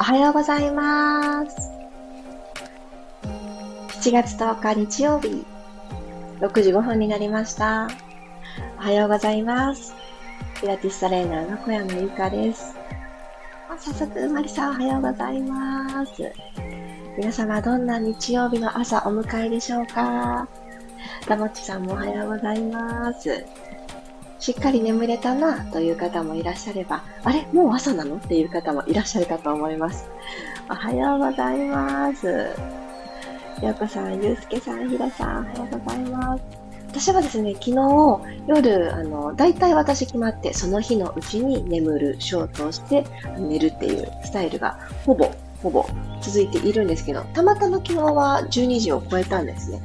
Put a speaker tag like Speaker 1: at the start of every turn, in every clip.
Speaker 1: おはようございます。7月10日日曜日、6時5分になりました。おはようございます。ピラティストレーナーの小山由かです。早速、マリさんおはようございます。皆様、どんな日曜日の朝お迎えでしょうか？たもちさんもおはようございます。しっかり眠れたなという方もいらっしゃれば、あれもう朝なの？っていう方もいらっしゃるかと思います。おはようございます。ようこさん、ゆうすけさん、ひらさん、おはようございます。私はですね、昨日夜、あの、大体私決まって、その日のうちに眠る、ショートをして寝るっていうスタイルがほぼ、ほぼ続いているんですけど、たまたま昨日は12時を超えたんですね。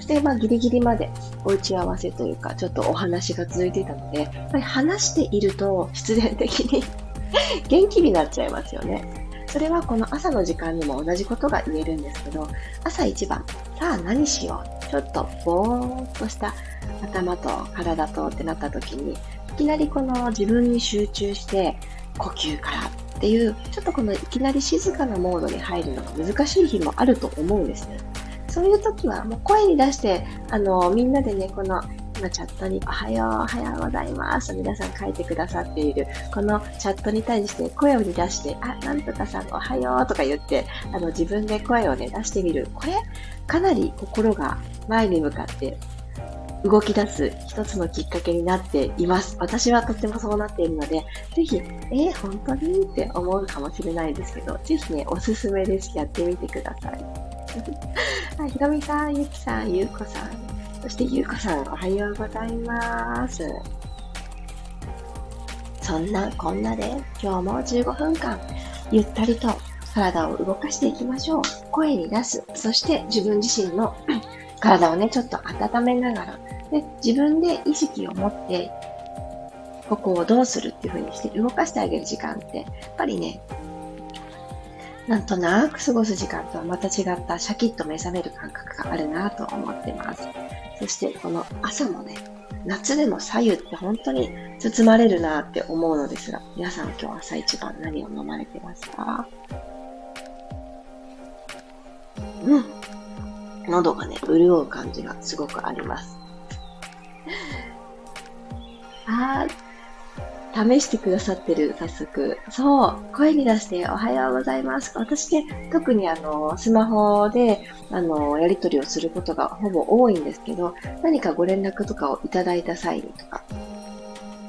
Speaker 1: そして、まあ、ギリギリまでお打ち合わせというか、ちょっとお話が続いていたので、やっぱり話していると必然的に 元気になっちゃいますよね。それはこの朝の時間にも同じことが言えるんですけど、朝一番、さあ何しよう。ちょっとぼーっとした頭と体とってなった時に、いきなりこの自分に集中して、呼吸からっていう、ちょっとこのいきなり静かなモードに入るのが難しい日もあると思うんですね。そういう時はもう声に出して、あの、みんなでね、この今チャットにおはよう、おはようございます皆さん書いてくださっている、このチャットに対して声を出して、あ、なんとかさんおはようとか言って、あの、自分で声をね、出してみる。これ、かなり心が前に向かって動き出す一つのきっかけになっています。私はとってもそうなっているので、ぜひ、えー、本当に？って思うかもしれないですけど、ぜひね、おすすめです。やってみてください。あひろみさん、ゆきさん、ゆうこさん、そしてゆうこさん、おはようございます。そんなこんなで今日も15分間、ゆったりと体を動かしていきましょう。声に出す。そして自分自身の 体をね、ちょっと温めながら、で自分で意識を持って、ここをどうするっていう風にして動かしてあげる時間って、やっぱりね、なんとなく過ごす時間とはまた違ったシャキッと目覚める感覚があるなと思ってます。そしてこの朝もね、夏でも左右って本当に包まれるなって思うのですが、皆さん今日朝一番何を飲まれてますか？うん。喉がね、潤う感じがすごくあります。あー、試してくださってる、早速。そう、声に出しておはようございます。私ね、特にあの、スマホで、あの、やり取りをすることがほぼ多いんですけど、何かご連絡とかをいただいた際にとか、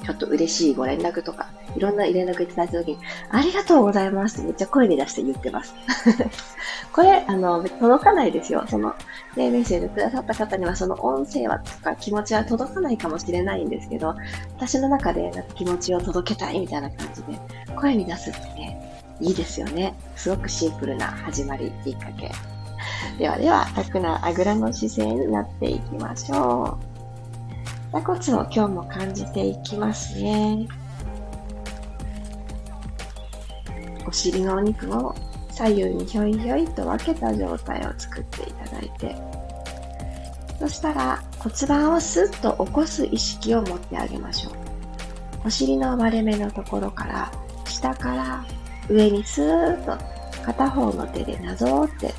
Speaker 1: ちょっと嬉しいご連絡とか、いろんな連絡いただいたときに、ありがとうございますってめっちゃ声に出して言ってます。これ、あの、届かないですよ。その、ね、メッセージくださった方には、その音声はとか気持ちは届かないかもしれないんですけど、私の中でなんか気持ちを届けたいみたいな感じで、声に出すってね、いいですよね。すごくシンプルな始まり、きっかけ。ではでは、楽なあぐらの姿勢になっていきましょう。座骨を今日も感じていきますね。お尻のお肉を左右にひょいひょいと分けた状態を作っていただいて、そしたら骨盤をスッと起こす意識を持ってあげましょう。お尻の割れ目のところから下から上にスーッと片方の手でなぞって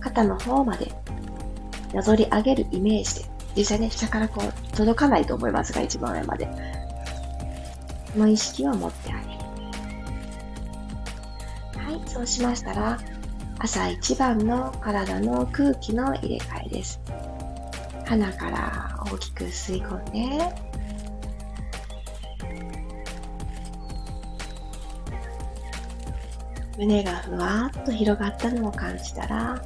Speaker 1: 肩の方までなぞり上げるイメージで実際ね、下からこう、届かないと思いますが、一番上まで。の意識を持ってあげる。そうしましたら、朝一番の体の空気の入れ替えです。鼻から大きく吸い込んで、胸がふわっと広がったのを感じたら、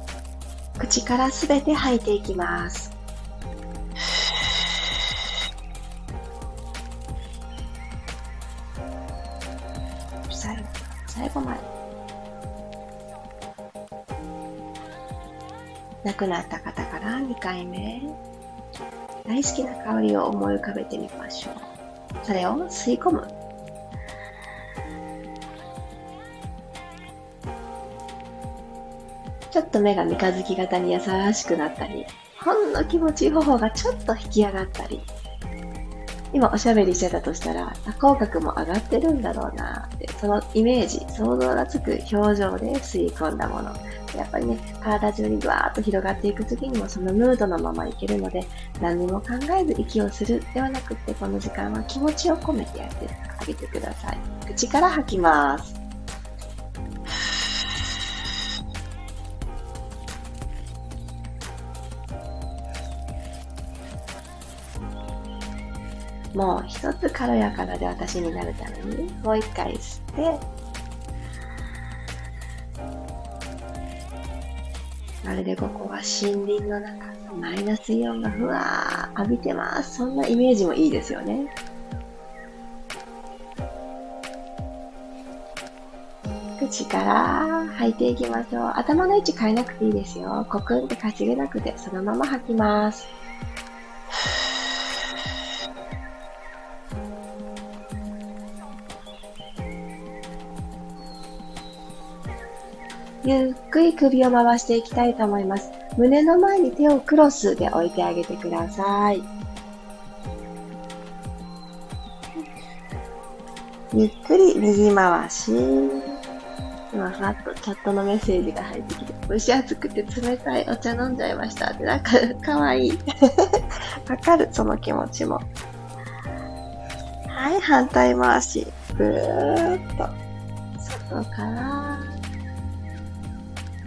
Speaker 1: 口からすべて吐いていきます。最後まで。亡くなった方から2回目。大好きな香りを思い浮かべてみましょう。それを吸い込む。ちょっと目が三日月型に優しくなったり、ほんの気持ちいい頬がちょっと引き上がったり、今おしゃべりしてたとしたら多、口角も上がってるんだろうなって、そのイメージ、想像がつく表情で吸い込んだもの。やっぱりね、体中にバーッと広がっていく時にもそのムードのままいけるので、何にも考えず息をするではなくって、この時間は気持ちを込めてやってあげてください。口から吐きます。もう一つ軽やかなで私になるために、もう一回吸って、まるでここは森林の中、マイナスイオンがふわー浴びてます。そんなイメージもいいですよね。口から吐いていきましょう。頭の位置変えなくていいですよ。コクンってかしげなくて、そのまま吐きます。ゆっくり首を回していきたいと思います。胸の前に手をクロスで置いてあげてください。ゆっくり右回し。今、ふわっとチャットのメッセージが入ってきて、蒸し暑くて冷たいお茶飲んじゃいましたって、なんか、かわいい。わかる、その気持ちも。はい、反対回し。ぐーっと、外から、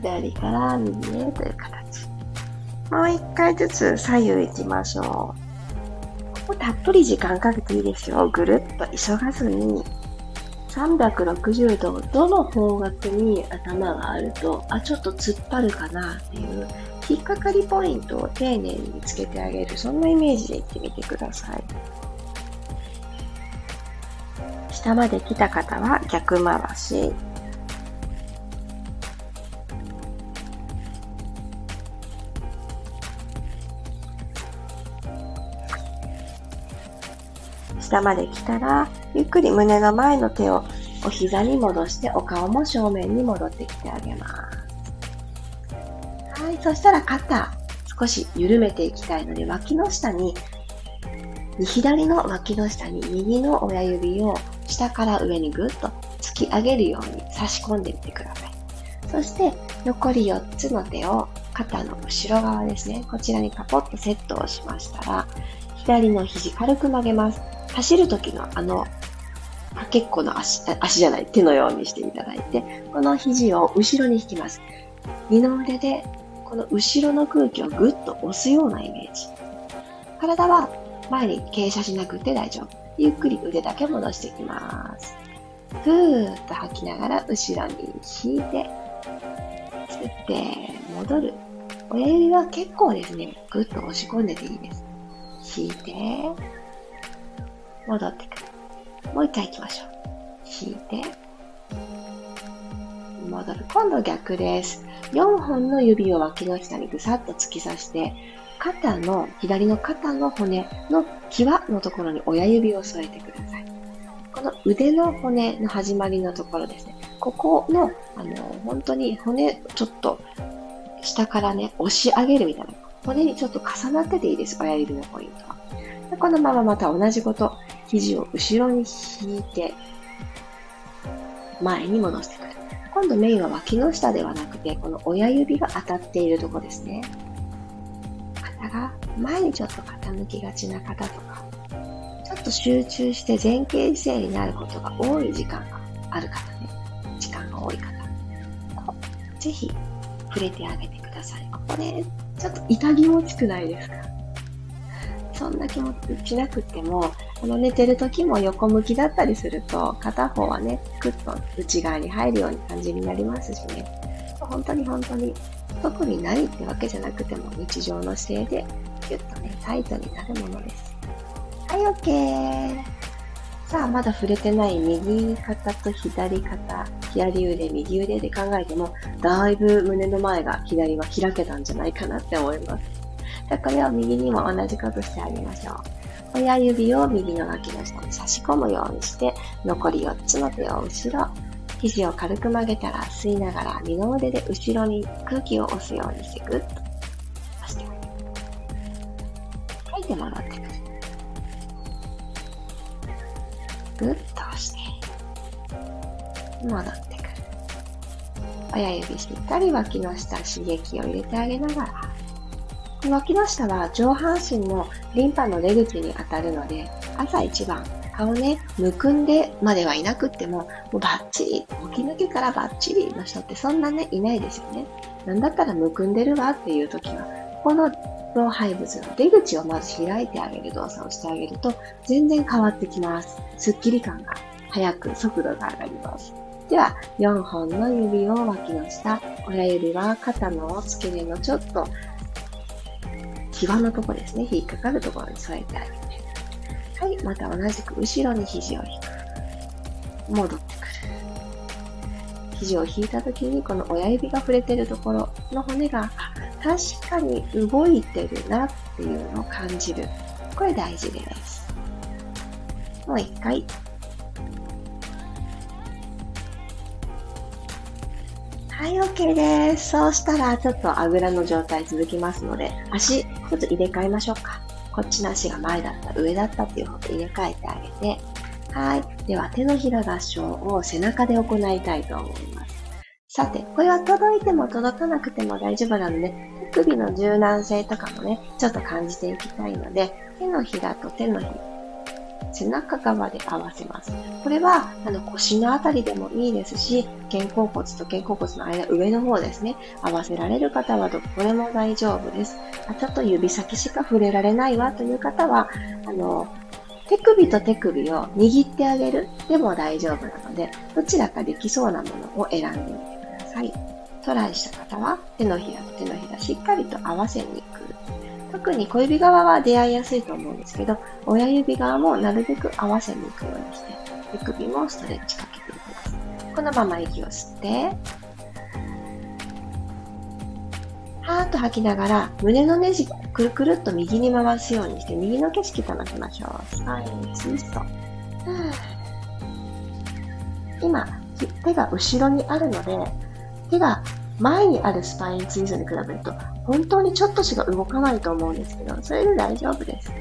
Speaker 1: 左から右へという形。もう一回ずつ左右行きましょう。ここたっぷり時間かけていいですよ。ぐるっと急がずに。360度、どの方角に頭があると、あ、ちょっと突っ張るかなっていう、引っかかりポイントを丁寧に見つけてあげる、そんなイメージでいってみてください。下まで来た方は逆回し。まで来たら、ゆっくり胸の前の手をお膝に戻してお顔も正面に戻ってきてあげます。はい、そしたら肩、少し緩めていきたいので、脇の下に、左の脇の下に右の親指を下から上にぐっと突き上げるように差し込んでみてください。そして、残り4つの手を肩の後ろ側ですね。こちらにパポッとセットをしましたら、左の肘軽く曲げます。走る時のあの、結構の足、足じゃない、手のようにしていただいて、この肘を後ろに引きます。二の腕で、この後ろの空気をぐっと押すようなイメージ。体は前に傾斜しなくて大丈夫。ゆっくり腕だけ戻していきます。ふーっと吐きながら後ろに引いて、吸って、戻る。親指は結構ですね、ぐっと押し込んでていいです。引いて、戻ってくる。もう一回行きましょう。引いて、戻る。今度逆です。4本の指を脇の下にぐさっと突き刺して、肩の、左の肩の骨の際のところに親指を添えてください。この腕の骨の始まりのところですね。ここの、あの、本当に骨、ちょっと、下からね、押し上げるみたいな。骨にちょっと重なってていいです。親指のポイントは。このまままた同じこと。肘を後ろに引いて、前に戻してくる。今度メインは脇の下ではなくて、この親指が当たっているとこですね。肩が前にちょっと傾きがちな方とか、ちょっと集中して前傾姿勢になることが多い時間がある方ね。時間が多い方。こうぜひ触れてあげてください。ここね、ちょっと痛気持ちくないですか？そんな気持ちしなくても、この寝てる時も横向きだったりすると、片方はね、クッと内側に入るような感じになりますしね。本当に本当に、特にないってわけじゃなくても、日常の姿勢で、ギュッとね、タイトになるものです。はい、OK! さあ、まだ触れてない右肩と左肩、左腕、右腕で考えても、だいぶ胸の前が左は開けたんじゃないかなって思います。じゃこれを右にも同じことしてあげましょう。親指を右の脇の下に差し込むようにして、残り4つの手を後ろ、肘を軽く曲げたら吸いながら二の腕で後ろに空気を押すようにしてグッと押して。吐いて戻ってくる。ぐっと押して、戻ってくる。親指しっかり脇の下刺激を入れてあげながら、脇の下は上半身のリンパの出口に当たるので、朝一番顔ね、むくんでまではいなくっても、もうバッチリ、起き抜けからバッチリの人ってそんなね、いないですよね。なんだったらむくんでるわっていう時は、この老廃物の出口をまず開いてあげる動作をしてあげると、全然変わってきます。スッキリ感が早く速度が上がります。では、4本の指を脇の下、親指は肩の付け根のちょっと際のところですね、引っかかるところに添えてあげて。はい、また同じく後ろに肘を引く。戻ってくる。肘を引いた時にこの親指が触れてるところの骨が確かに動いてるなっていうのを感じる。これ大事です。もう一回。はい、OK です。そうしたら、ちょっとあぐらの状態続きますので、足、ちょっと入れ替えましょうか。こっちの足が前だった、上だったっていうこと入れ替えてあげて、はい。では、手のひら合掌を背中で行いたいと思います。さて、これは届いても届かなくても大丈夫なので、手首の柔軟性とかもね、ちょっと感じていきたいので、手のひらと手のひら、背中側で合わせます。これはあの腰のあたりでもいいですし、肩甲骨と肩甲骨の間、上の方ですね、合わせられる方はどこでも大丈夫です。あちょっと指先しか触れられないわという方は、あの、手首と手首を握ってあげるでも大丈夫なので、どちらかできそうなものを選んでみてください。トライした方は手のひらと手のひらしっかりと合わせに行く。特に小指側は出会いやすいと思うんですけど、親指側もなるべく合わせに行くようにして、手首もストレッチかけていきます。このまま息を吸って、はーっと吐きながら、胸のネジくるくるっと右に回すようにして、右の景色楽しみましょう。はい、ツイスト。今、手が後ろにあるので、手が前にあるスパインツイストに比べると、本当にちょっとしか動かないと思うんですけど、それで大丈夫です。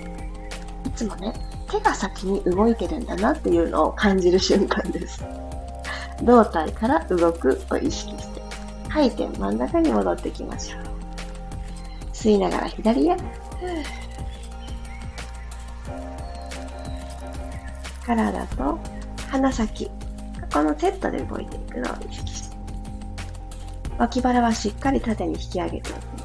Speaker 1: いつもね、手が先に動いてるんだなっていうのを感じる瞬間です。胴体から動くを意識して、吐いて真ん中に戻ってきましょう。吸いながら左へ。体と鼻先、ここのセットで動いていくのを意識して。脇腹はしっかり縦に引き上げておきます。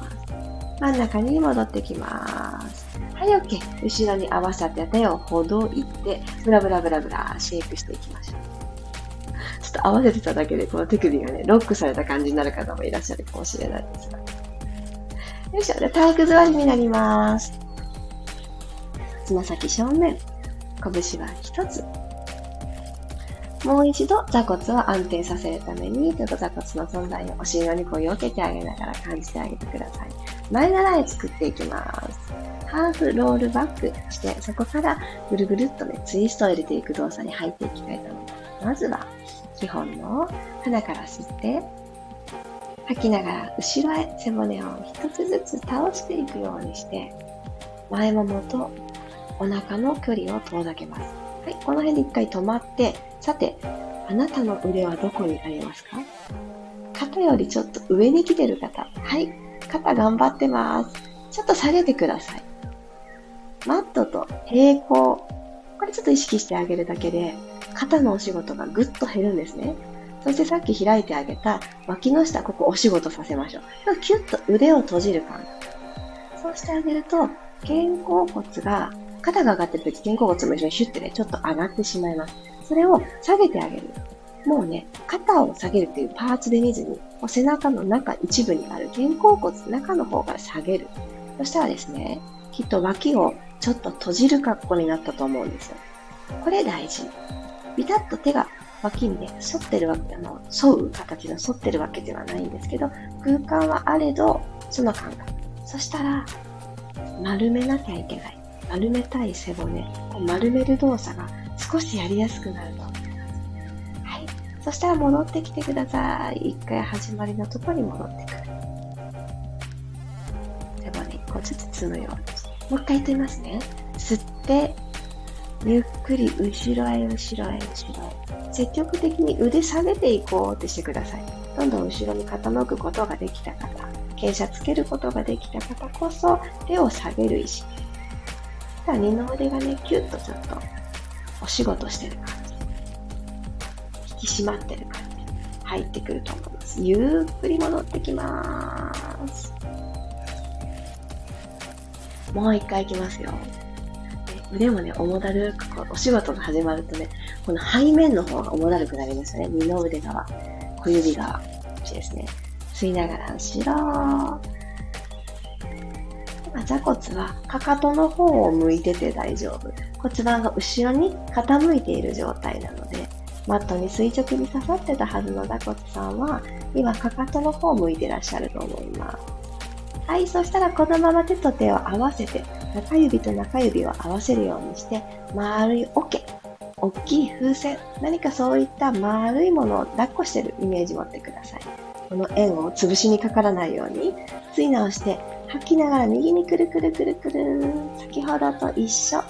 Speaker 1: 真ん中に戻ってきます。はい、OK。後ろに合わさって手をほどいて、ブラブラブラブラシェイクしていきましょう。ちょっと合わせてただけで、この手首がね、ロックされた感じになる方もいらっしゃるかもしれないですが。よいしょ。で、体育座りになります。つま先正面。拳は一つ。もう一度座骨を安定させるために、ちょっと座骨の存在をお尻の肉を避けてあげながら感じてあげてください。前習い作っていきます。ハーフロールバックして、そこからぐるぐるっとね、ツイストを入れていく動作に入っていきたいと思います。まずは、基本の鼻から吸って、吐きながら後ろへ背骨を一つずつ倒していくようにして、前ももとお腹の距離を遠ざけます。はい、この辺で一回止まって、さて、あなたの腕はどこにありますか？肩よりちょっと上に来てる方。はい。肩頑張ってます。ちょっと下げてください。マットと平行。これちょっと意識してあげるだけで、肩のお仕事がぐっと減るんですね。そしてさっき開いてあげた脇の下、ここお仕事させましょう。キュッと腕を閉じる感じ。そうしてあげると、肩甲骨が、肩が上がってるとき肩甲骨も一緒にシュッてね、ちょっと上がってしまいます。それを下げてあげる。もうね、肩を下げるっていうパーツで見ずに、背中の中一部にある肩甲骨中の方から下げる。そしたらですね、きっと脇をちょっと閉じる格好になったと思うんですよ。これ大事。ビタッと手が脇にね、反ってるわけ、あの、沿う形の反ってるわけではないんですけど、空間はあれど、その感覚。そしたら、丸めなきゃいけない。丸めたい背骨、丸める動作が少しやりやすくなると。そしたら戻ってきてください。一回始まりのところに戻ってくる。背骨一個ずつ積むようにして。もう一回やってみますね。吸って、ゆっくり後ろへ後ろへ後ろへ。積極的に腕下げていこうってしてください。どんどん後ろに傾くことができた方、傾斜つけることができた方こそ手を下げる意識。二の腕がね、キュッとちょっとお仕事してる感じ。引き締まってる感じ。入ってくると思います。ゆっくり戻ってきます。もう一回いきますよ。腕もね、重だるく、お仕事が始まるとね、この背面の方が重だるくなりますよね。二の腕側、小指側、こっちですね。吸いながら後ろ。今、座骨はかかとの方を向いてて大丈夫。骨盤が後ろに傾いている状態なので、マットに垂直に刺さってたはずの座骨さんは、今、かかとの方を向いてらっしゃると思います。はい、そしたらこのまま手と手を合わせて、中指と中指を合わせるようにして、丸い桶、大きい風船、何かそういった丸いものを抱っこしてるイメージ持ってください。この円を潰しにかからないように、吸い直して、吐きながら右にくるくるくるくる。先ほどと一緒。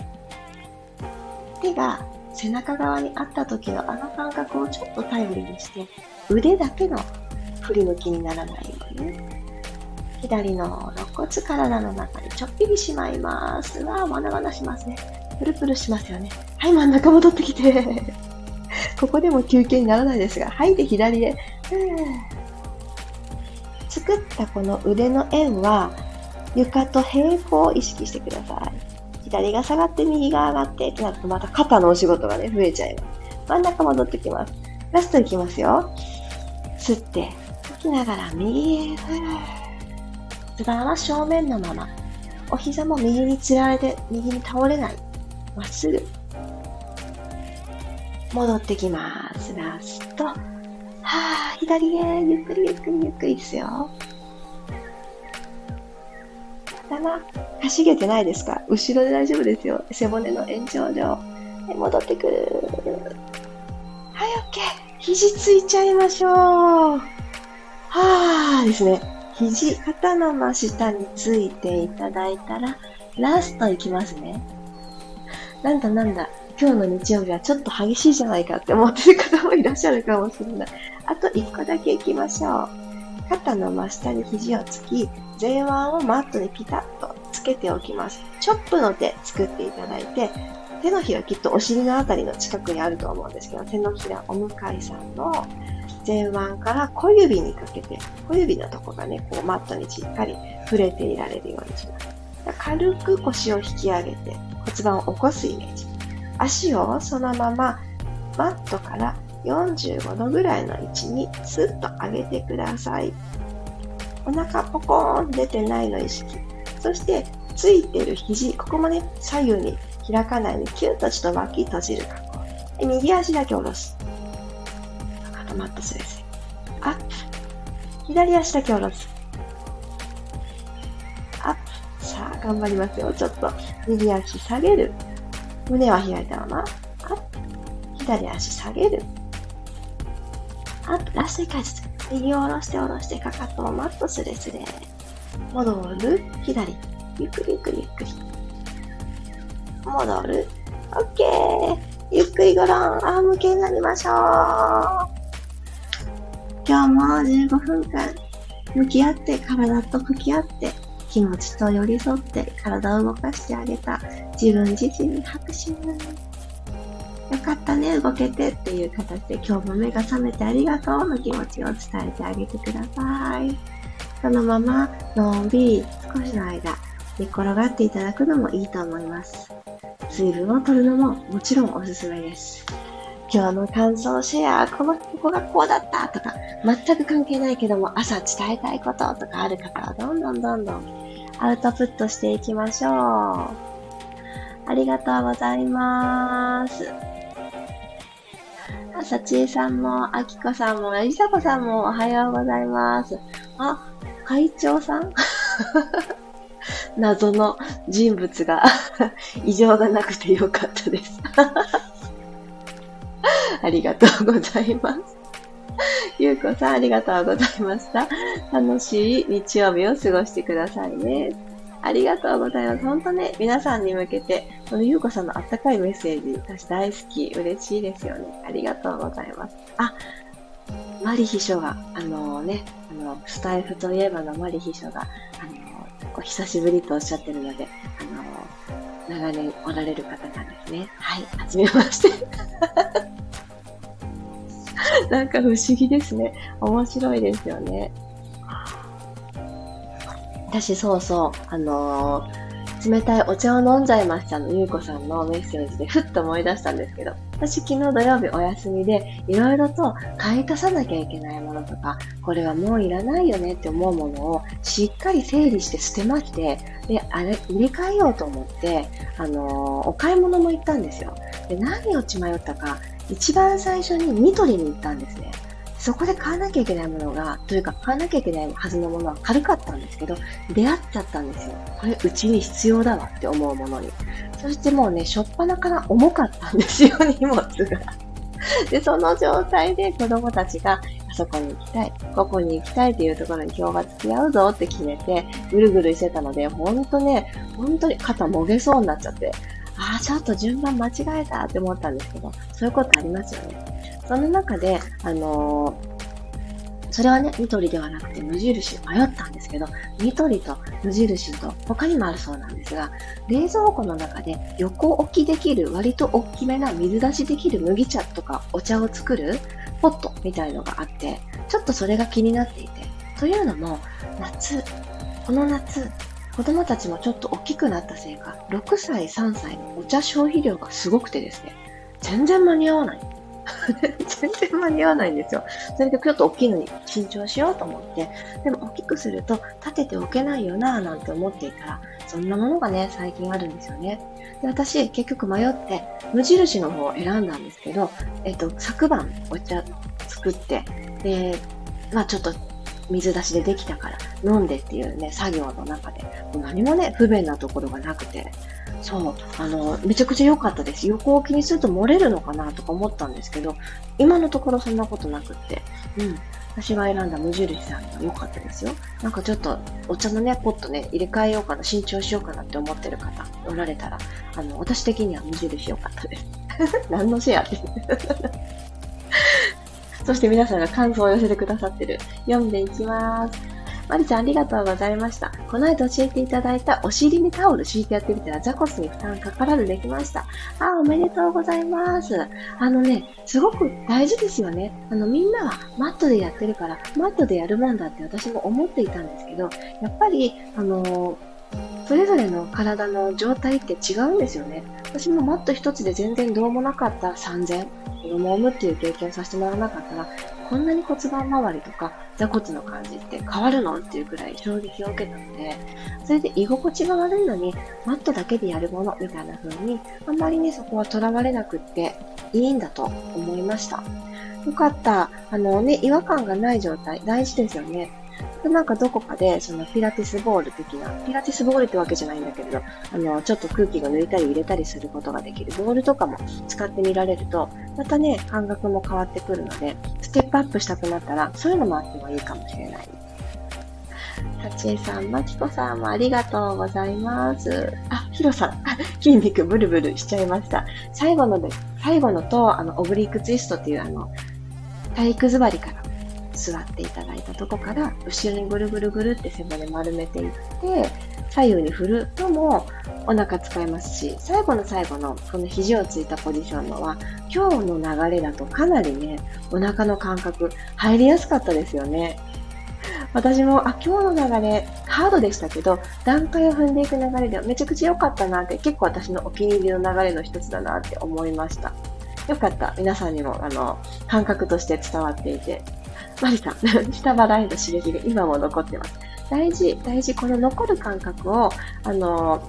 Speaker 1: 手が背中側にあった時のあの感覚をちょっと頼りにして、腕だけの振り向きにならないようにね。左の肋骨体の中にちょっぴりしまいます。わあ、まだまだしますね。プルプルしますよね。はい、真ん中戻ってきて。ここでも休憩にならないですが、はいで左へ。作ったこの腕の円は床と平行を意識してください。左が下がって右が上がってってなるとまた肩のお仕事がね、増えちゃいます。真ん中戻ってきます。ラストいきますよ。吸って、吐きながら右へ。骨盤は正面のまま。お膝も右につられて、右に倒れない。まっすぐ。戻ってきます。ラスト。はぁ、左へ、ゆっくりゆっくりゆっくりですよ。頭、かしげてないですか？後ろで大丈夫ですよ。背骨の延長上。戻ってくる。はい、OK。肘ついちゃいましょう。はぁですね。肘、肩の真下についていただいたら、ラストいきますね。なんだなんだ、今日の日曜日はちょっと激しいじゃないかって思ってる方もいらっしゃるかもしれない。あと1個だけいきましょう。肩の真下に肘をつき、前腕をマットにピタッとつけておきます。チョップの手作っていただいて、手のひらきっとお尻のあたりの近くにあると思うんですけど、手のひらお向かいさんの前腕から小指にかけて、小指のとこがね、こうマットにしっかり触れていられるようにします。軽く腰を引き上げて骨盤を起こすイメージ。足をそのままマットから45度ぐらいの位置にスッと上げてください。お腹ポコーン出てないの意識。そしてついてる肘、ここもね、左右に開かないようにキュッとちょっと脇閉じる格好。右足だけ下ろす。とマットスです。アップ。左足だけ下ろす。アップ。さあ、頑張りますよ。ちょっと。右足下げる。胸は開いたまま。アップ。左足下げる。アップ。ラスト1回ずつ。右を下ろして下ろして、かかとをマットスレスレ。戻る？左。ゆっくりゆっくりゆっくり。戻る？オッケー。ゆっくりごろん。アーム系になりましょう。今日も15分間向き合って体と向き合って気持ちと寄り添って体を動かしてあげた自分自身に拍手かったね動けてっていう形で今日も目が覚めてありがとうの気持ちを伝えてあげてくださいそのままのんびり少しの間寝転がっていただくのもいいと思います水分を取るのももちろんおすすめです今日の感想シェア、この、ここがこうだったとか、全く関係ないけども、朝伝えたいこととかある方は、どんどんどんどんアウトプットしていきましょう。ありがとうございます。さちえさんも、あきこさんも、りさこさんもおはようございます。あ、会長さん？謎の人物が 異常がなくてよかったです ありがとうございます。ゆうこさん、ありがとうございました。楽しい日曜日を過ごしてくださいね。ありがとうございます。本当ね、皆さんに向けて、このゆうこさんのあったかいメッセージ、私大好き、嬉しいですよね。ありがとうございます。あ、マリ秘書が、あのね、あの、スタイフといえばのマリ秘書が、あの、お久しぶりとおっしゃってるので、あの、長年おられる方なんですね。はい、はじめまして。なんか不思議ですね。面白いですよね。私、そうそう、あのー、冷たいお茶を飲んじゃいましたの、ゆうこさんのメッセージでふっと思い出したんですけど、私昨日土曜日お休みで、いろいろと買い足さなきゃいけないものとか、これはもういらないよねって思うものをしっかり整理して捨てまして、で、あれ、入れ替えようと思って、あのー、お買い物も行ったんですよ。で、何を血迷ったか、一番最初にニトリに行ったんですね。そこで買わなきゃいけないものが、というか買わなきゃいけないはずのものは軽かったんですけど、出会っちゃったんですよ。これうちに必要だわって思うものに。そしてもうね、しょっぱなから重かったんですよ、荷物が。で、その状態で子供たちが、あそこに行きたい、ここに行きたいっていうところに今日は付き合うぞって決めて、ぐるぐるしてたので、ほんとね、本当に肩もげそうになっちゃって、ああ、ちょっと順番間違えたって思ったんですけど、そういうことありますよね。その中で、あのー、それはね、ニトリではなくて無印迷ったんですけど、ニトリと無印と他にもあるそうなんですが、冷蔵庫の中で横置きできる割と大きめな水出しできる麦茶とかお茶を作るポットみたいのがあって、ちょっとそれが気になっていて。というのも、夏、この夏、子供たちもちょっと大きくなったせいか、6歳、3歳のお茶消費量がすごくてですね、全然間に合わない。全然間に合わないんですよ。それでちょっと大きいのに緊張しようと思って、でも大きくすると立てておけないよなぁなんて思っていたら、そんなものがね、最近あるんですよね。で私、結局迷って、無印の方を選んだんですけど、えっと、昨晩お茶作って、で、まあちょっと水出しでできたから飲んでっていうね、作業の中で、もう何もね、不便なところがなくて、そう、あの、めちゃくちゃ良かったです。横を気にすると漏れるのかなとか思ったんですけど、今のところそんなことなくって、うん。私が選んだ無印さんが良かったですよ。なんかちょっとお茶のね、ポットね、入れ替えようかな、新調しようかなって思ってる方おられたら、あの、私的には無印良かったです。何のシェアって そして皆さんが感想を寄せてくださってる。読んでいきます。マリちゃんありがとうございました。この間教えていただいたお尻にタオル敷いてやってみたら座骨に負担かからずできました。あ、おめでとうございます。あのね、すごく大事ですよね。あのみんなはマットでやってるから、マットでやるもんだって私も思っていたんですけど、やっぱり、あのーそれぞれの体の状態って違うんですよね。私もマット一つで全然どうもなかった3000、子供を産むっていう経験させてもらわなかったら、こんなに骨盤周りとか座骨の感じって変わるのっていうくらい衝撃を受けたので、それで居心地が悪いのに、マットだけでやるものみたいな風に、あんまりね、そこは囚われなくっていいんだと思いました。よかった。あのね、違和感がない状態、大事ですよね。で、なんかどこかで、そのピラティスボール的な、ピラティスボールってわけじゃないんだけれど、あの、ちょっと空気が抜いたり入れたりすることができるボールとかも使ってみられると、またね、感覚も変わってくるので、ステップアップしたくなったら、そういうのもあってもいいかもしれない。立江さん、まきこさんもありがとうございます。あ、ヒロさん、筋肉ブルブルしちゃいました。最後ので、最後のと、あの、オブリークツイストっていう、あの、体育座りから座っていただいたとこから後ろにぐるぐるぐるって背骨丸めていって左右に振るのもお腹使いますし最後の最後のこの肘をついたポジションのは今日の流れだとかなりねお腹の感覚入りやすかったですよね 私も、あ、今日の流れ、ハードでしたけど、段階を踏んでいく流れでめちゃくちゃ良かったなって、結構私のお気に入りの流れの一つだなって思いました。よかった。皆さんにも、あの、感覚として伝わっていて、マリさん、下腹への刺激が今も残ってます。大事、大事。この残る感覚を、あの、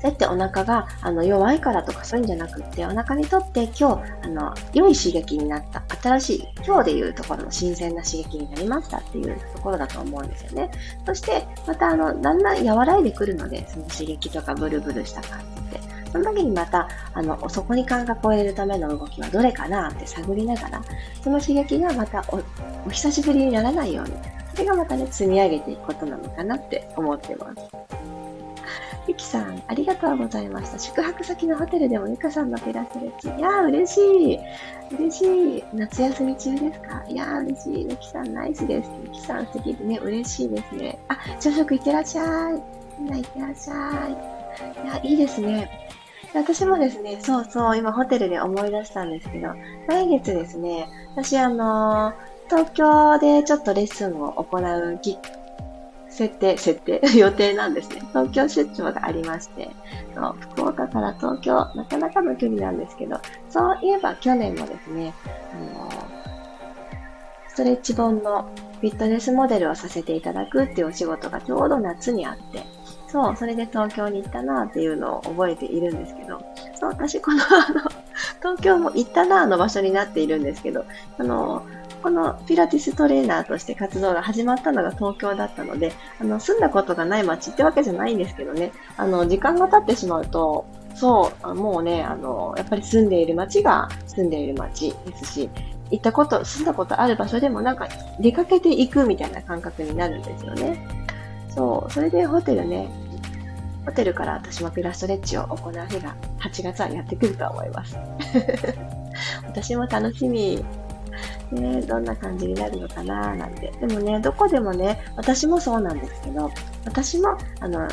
Speaker 1: そうやってお腹があの弱いからとかそういうんじゃなくって、お腹にとって今日、あの、良い刺激になった、新しい、今日でいうところの新鮮な刺激になりましたっていうところだと思うんですよね。そして、またあの、だんだん和らいでくるので、その刺激とかブルブルした感じって。その時にまた、あの、そこに感覚を入れるための動きはどれかなって探りながら、その刺激がまたお久しぶりにならないように、れがまたね、積み上げていくことなのかなって思ってます。ゆきさん、ありがとうございました。宿泊先のホテルでもゆかさんのピラスレッチ。いやー、嬉しい。嬉しい。夏休み中ですか？いやー、嬉しい。ゆきさん、ナイスです。ゆきさん、素敵でね、嬉しいですね。あ、朝食いってらっしゃい。みんないってらっしゃい。いや、いいですね。私もですね、そうそう、今ホテルで思い出したんですけど、来月ですね、私あのー、東京でちょっとレッスンを行うき設定、設定、予定なんですね。東京出張がありまして、そう福岡から東京、なかなかの距離なんですけど、そういえば去年もですね、あの、ストレッチ本のフィットネスモデルをさせていただくっていうお仕事がちょうど夏にあって、そう、それで東京に行ったなっていうのを覚えているんですけど、そう、私このあの、東京も行ったなの場所になっているんですけど、あの、このピラティストレーナーとして活動が始まったのが東京だったので、あの、住んだことがない街ってわけじゃないんですけどね、あの、時間が経ってしまうと、そう、もうね、あの、やっぱり住んでいる街が住んでいる街ですし、行ったこと、住んだことある場所でもなんか出かけていくみたいな感覚になるんですよね。そう、それでホテルね、ホテルから私もピラストレッチを行う日が8月はやってくると思います。私も楽しみ。ね、どんな感じになるのかななんて。でもね、どこでもね、私もそうなんですけど、私も、あの、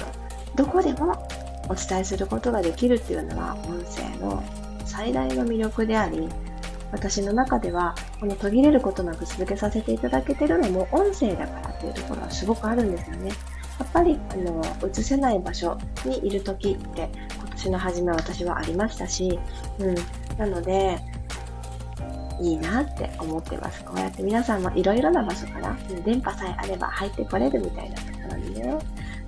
Speaker 1: どこでもお伝えすることができるっていうのは、音声の最大の魅力であり、私の中では、この途切れることなく続けさせていただけてるのも音声だからっていうところはすごくあるんですよね。やっぱりあの映せない場所にいる時って今年の初め私はありましたし、うん、なのでいいなって思ってます。こうやって皆さんもいろいろな場所から、電波さえあれば入ってこれるみたいなところにね、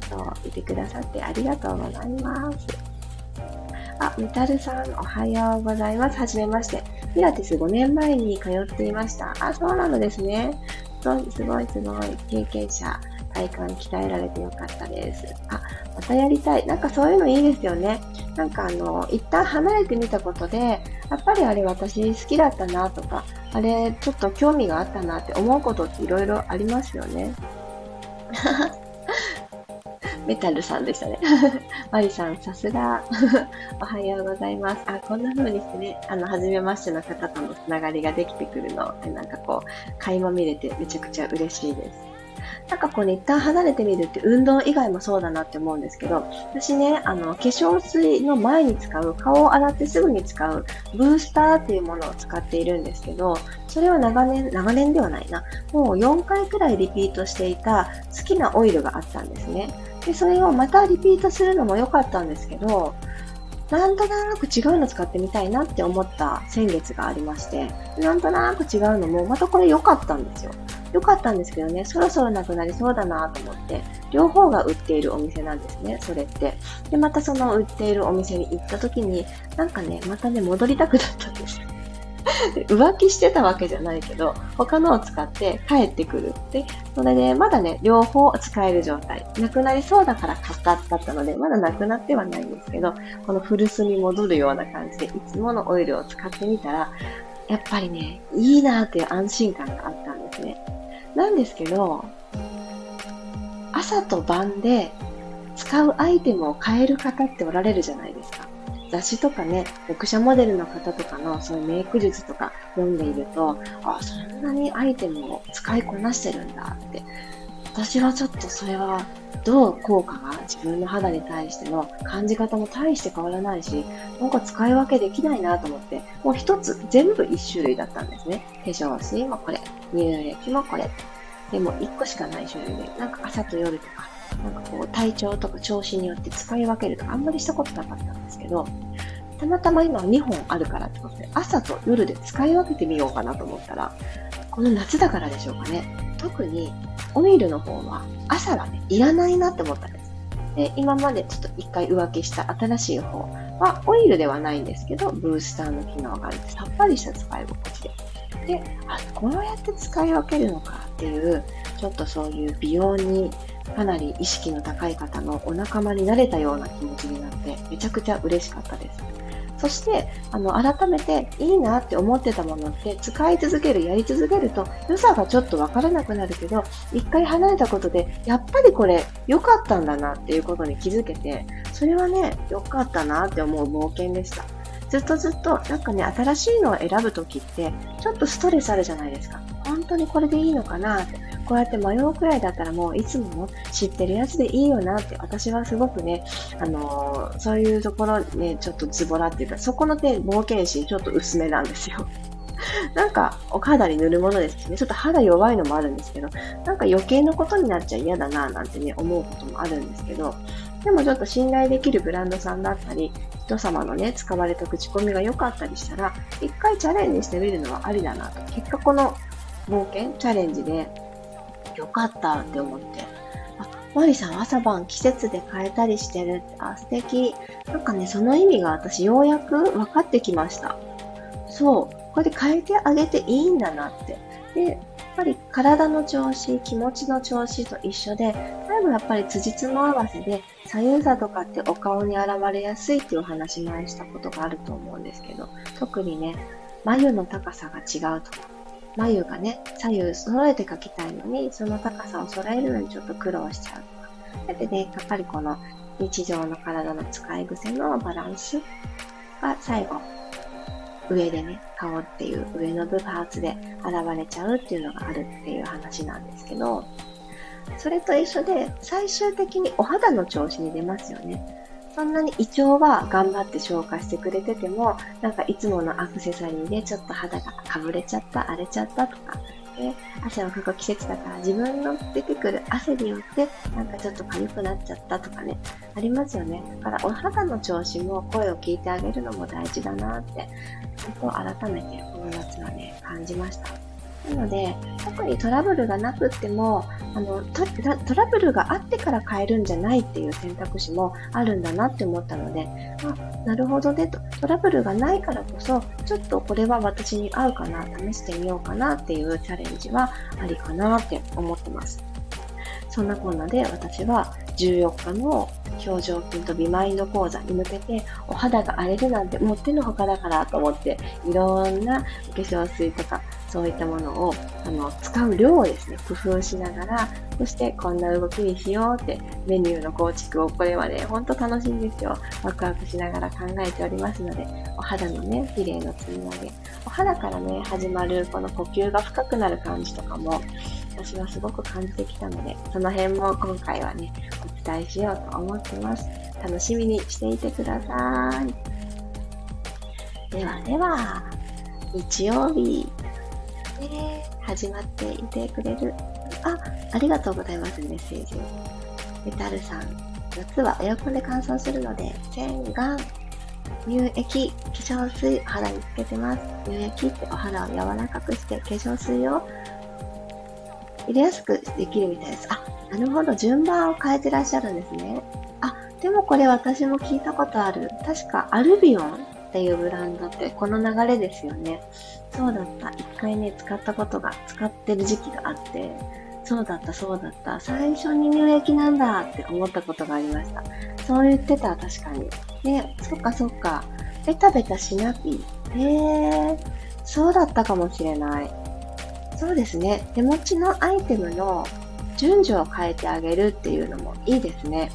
Speaker 1: そういてくださってありがとうございます。あ、メタルさん、おはようございます。はじめまして。ピラティス5年前に通っていました。あ、そうなのですね。すごい、すごい、すごい。経験者。体幹鍛えられてよかったです。あ、またやりたい。なんかそういうのいいですよね。なんかあの、一旦離れてみたことで、やっぱりあれ私好きだったなとか、あれちょっと興味があったなって思うことっていろいろありますよね。メタルさんでしたね。マリさん、さすが。おはようございます。あ、こんな風にしてね、あの、初めましての方とのつながりができてくるのって、なんかこう、垣間見れてめちゃくちゃ嬉しいです。なんかこう一旦離れてみるって運動以外もそうだなって思うんですけど、私ね、あの、化粧水の前に使う、顔を洗ってすぐに使う、ブースターっていうものを使っているんですけど、それは長年、長年ではないな。もう4回くらいリピートしていた好きなオイルがあったんですね。で、それをまたリピートするのも良かったんですけど、なんとなく違うの使ってみたいなって思った先月がありまして、なんとなく違うのも、またこれ良かったんですよ。良かったんですけどね、そろそろなくなりそうだなと思って、両方が売っているお店なんですね、それって。で、またその売っているお店に行った時に、なんかね、またね、戻りたくなったんです。浮気してたわけじゃないけど、他のを使って帰ってくる。で、それでまだね、両方使える状態。なくなりそうだから買っただったので、まだなくなってはないんですけど、この古巣に戻るような感じで、いつものオイルを使ってみたら、やっぱりね、いいなっていう安心感があったんですね。なんですけど、朝と晩で使うアイテムを変える方っておられるじゃないですか。雑誌とかね、読者モデルの方とかのそういうメイク術とか読んでいると、あ、そんなにアイテムを使いこなしてるんだって。私はちょっとそれはどう効果が自分の肌に対しての感じ方も大して変わらないし、なんか使い分けできないなと思って、もう一つ全部一種類だったんですね。化粧水もこれ、乳液もこれ。でも一個しかない種類で、なんか朝と夜とか、なんかこう体調とか調子によって使い分けるとかあんまりしたことなかったんですけど、たまたま今2本あるからってことで、朝と夜で使い分けてみようかなと思ったら、この夏だからでしょうかね。特にオイルの方は朝はね、いらないなって思ったんです。で、今までちょっと一回浮気した新しい方はオイルではないんですけど、ブースターの機能があるさっぱりした使い心地で。で、あ、こうやって使い分けるのかっていう、ちょっとそういう美容にかなり意識の高い方のお仲間になれたような気持ちになって、めちゃくちゃ嬉しかったです。そして、あの、改めていいなって思ってたものって使い続ける、やり続けると良さがちょっとわからなくなるけど、一回離れたことで、やっぱりこれ良かったんだなっていうことに気づけて、それはね、良かったなって思う冒険でした。ずっとずっと、なんかね、新しいのを選ぶときって、ちょっとストレスあるじゃないですか。本当にこれでいいのかなって。こうやって迷うくらいだったらもういつもの知ってるやつでいいよなって、私はすごくね、あのー、そういうところね、ちょっとズボラっていうか、そこの点、冒険心ちょっと薄めなんですよ。なんか、お肌に塗るものですしね、ちょっと肌弱いのもあるんですけど、なんか余計なことになっちゃ嫌だななんてね、思うこともあるんですけど、でもちょっと信頼できるブランドさんだったり、人様のね、使われた口コミが良かったりしたら、一回チャレンジしてみるのはありだなと。結果この冒険、チャレンジで良かったって思って。あ、マリさん朝晩季節で変えたりしてるって、あ、素敵。なんかね、その意味が私ようやく分かってきました。そう。これで変えてあげていいんだなって。で、やっぱり体の調子、気持ちの調子と一緒で、最後やっぱり辻褄合わせで、左右差とかってお顔に現れやすいっていうお話前したことがあると思うんですけど、特にね、眉の高さが違うとか、眉がね、左右揃えて描きたいのに、その高さを揃えるのにちょっと苦労しちゃうとか。だってね、やっぱりこの日常の体の使い癖のバランスが最後上でね、顔っていう上の部パーツで現れちゃうっていうのがあるっていう話なんですけど、それと一緒で最終的にお肌の調子に出ますよね。そんなに胃腸は頑張って消化してくれてても、なんかいつものアクセサリーでちょっと肌がかぶれちゃった、荒れちゃったとか、で汗をかく季節だから自分の出てくる汗によってなんかちょっと痒くなっちゃったとかね、ありますよね。だからお肌の調子も声を聞いてあげるのも大事だなって、本当改めてこの夏はね、感じました。なので、特にトラブルがなくっても、あのトラブルがあってから変えるんじゃないっていう選択肢もあるんだなって思ったので、あ、なるほどねと、トラブルがないからこそ、ちょっとこれは私に合うかな、試してみようかなっていうチャレンジはありかなって思ってます。そんなこんなで私は14日の表情筋とビマインド講座に向けてお肌が荒れるなんてもう手のほかだからと思っていろんなお化粧水とかそういったものをあの使う量をですね工夫しながらそしてこんな動きにしようってメニューの構築をこれはねほんと楽しいんですよ。ワクワクしながら考えておりますのでお肌のね綺麗の積み上げ。お肌からね始まるこの呼吸が深くなる感じとかも私はすごく感じてきたのでその辺も今回はねお伝えしようと思ってます楽しみにしていてくださいではでは日曜日ね、始まっていてくれる。あ、ありがとうございます、メッセージ。メタルさん、夏はエアコンで乾燥するので、洗顔、乳液、化粧水、お肌につけてます。乳液ってお肌を柔らかくして、化粧水を入れやすくできるみたいです。あ、なるほど、順番を変えてらっしゃるんですね。あ、でもこれ私も聞いたことある。確かアルビオンっていうブランドってこの流れですよね。そうだった。一回ね、使ったことが、使ってる時期があって、そうだった、そうだった。最初に乳液なんだって思ったことがありました。そう言ってた、確かに。ね、そっかそっか。ベタベタしなぴ。へえ、そうだったかもしれない。そうですね。手持ちのアイテムの順序を変えてあげるっていうのもいいですね。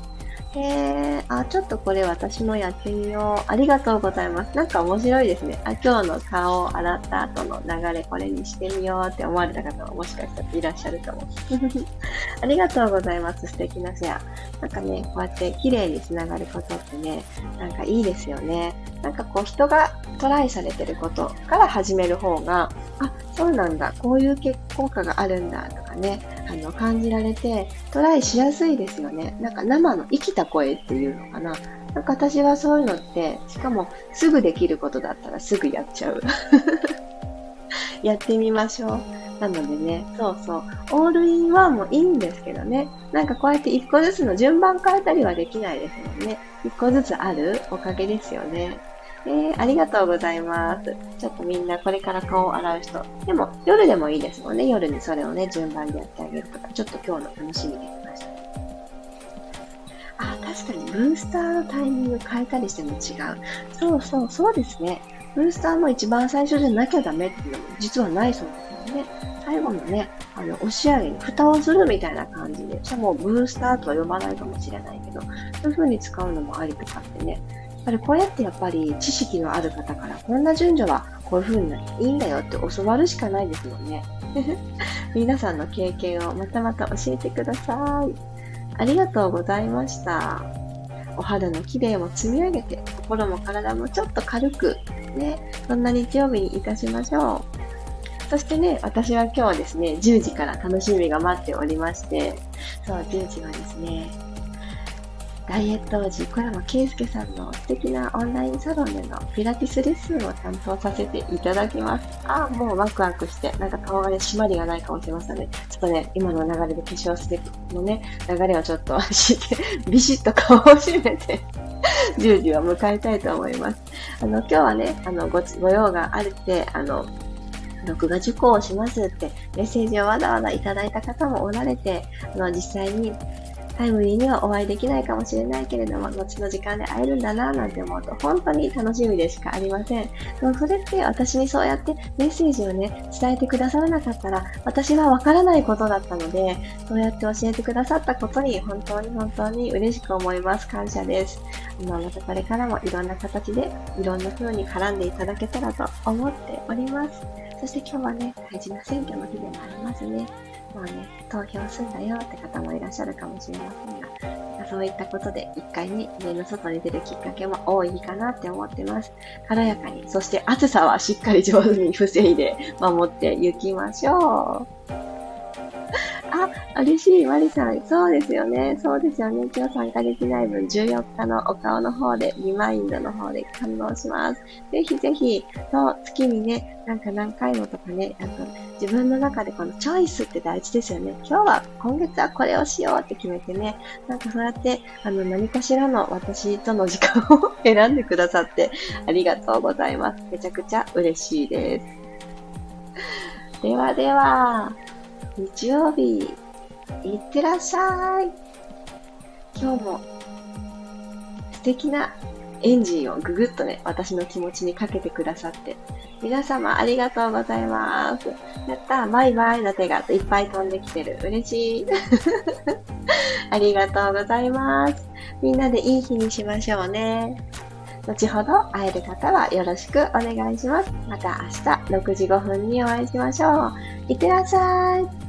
Speaker 1: へえ、あ、ちょっとこれ私もやってみよう。ありがとうございます。なんか面白いですね。あ、今日の顔を洗った後の流れこれにしてみようって思われた方ももしかしたらいらっしゃるかも。ありがとうございます。素敵なシェア。なんかね、こうやって綺麗につながることってね、なんかいいですよね。なんかこう人がトライされてることから始める方が、あ、そうなんだ、こういう結効果があるんだとかね、あの感じられてトライしやすいですよね。なんか生の生きた声っていうのかな。なんか私はそういうのって、しかもすぐできることだったらすぐやっちゃう。やってみましょう。なのでね、そうそう、オールインワンもいいんですけどね、なんかこうやって一個ずつの順番変えたりはできないですもんね。一個ずつある？おかげですよね。えー、ありがとうございます。ちょっとみんなこれから顔を洗う人。でも夜でもいいですもんね。夜にそれをね、順番でやってあげるとか、ちょっと今日の楽しみできました。あ、確かにブースターのタイミング変えたりしても違う。そうそう、そうですね。ブースターも一番最初じゃなきゃダメっていうのも実はないそうですよね。最後のね、あの、押し上げに蓋をするみたいな感じで、しかもブースターとは呼ばないかもしれないけど、そういう風に使うのもありとかってね、やっぱりこうやってやっぱり知識のある方からこんな順序はこういう風にいいんだよって教わるしかないですもんね。皆さんの経験をまたまた教えてください。ありがとうございました。お肌の綺麗を積み上げて、心も体もちょっと軽く、ね、そんな日曜日にいたしましょう。そしてね、私は今日はですね、10時から楽しみが待っておりまして、そう、10時はですね、ダイエット王子、小山圭介さんの素敵なオンラインサロンでのピラティスレッスンを担当させていただきます。あ、もうワクワクして、なんか顔がね、締まりがないかもしれませんね。ちょっとね、今の流れで化粧してのね、流れをちょっとして、ビシッと顔を締めて10時を迎えたいと思います。あの、今日はね、あの、ご、ご用があるって、あの、録画受講をしますってメッセージをわざわざいただいた方もおられて、あの、実際にタイムリーにはお会いできないかもしれないけれども、後の時間で会えるんだなぁなんて思うと、本当に楽しみでしかありません。でもそれって私にそうやってメッセージをね、伝えてくださらなかったら、私はわからないことだったので、そうやって教えてくださったことに、本当に本当に嬉しく思います。感謝です。ままたこれからもいろんな形で、いろんな風に絡んでいただけたらと思っております。そして今日はね、大事な選挙の日でもありますね。まあね、投票すんだよって方もいらっしゃるかもしれませんが、そういったことで1回に、家の外に出るきっかけも多いかなって思ってます。軽やかに、そして暑さはしっかり上手に防いで守っていきましょう。嬉しい、マリさん。そうですよね。そうですよね。今日参加できない分、14日のお顔の方で、リマインドの方で感動します。ぜひぜひ、そう、月にね、なんか何回もとかね、あと、自分の中でこのチョイスって大事ですよね。今日は、今月はこれをしようって決めてね、なんかそうやって、あの、何かしらの私との時間を選んでくださって、ありがとうございます。めちゃくちゃ嬉しいです。ではでは、日曜日、いってらっしゃい。今日も素敵なエンジンをぐぐっとね、私の気持ちにかけてくださって、皆様ありがとうございます。やったバイバイの手がいっぱい飛んできてる。嬉しい。ありがとうございます。みんなでいい日にしましょうね。後ほど会える方はよろしくお願いします。また明日6時5分にお会いしましょう。いってらっしゃい。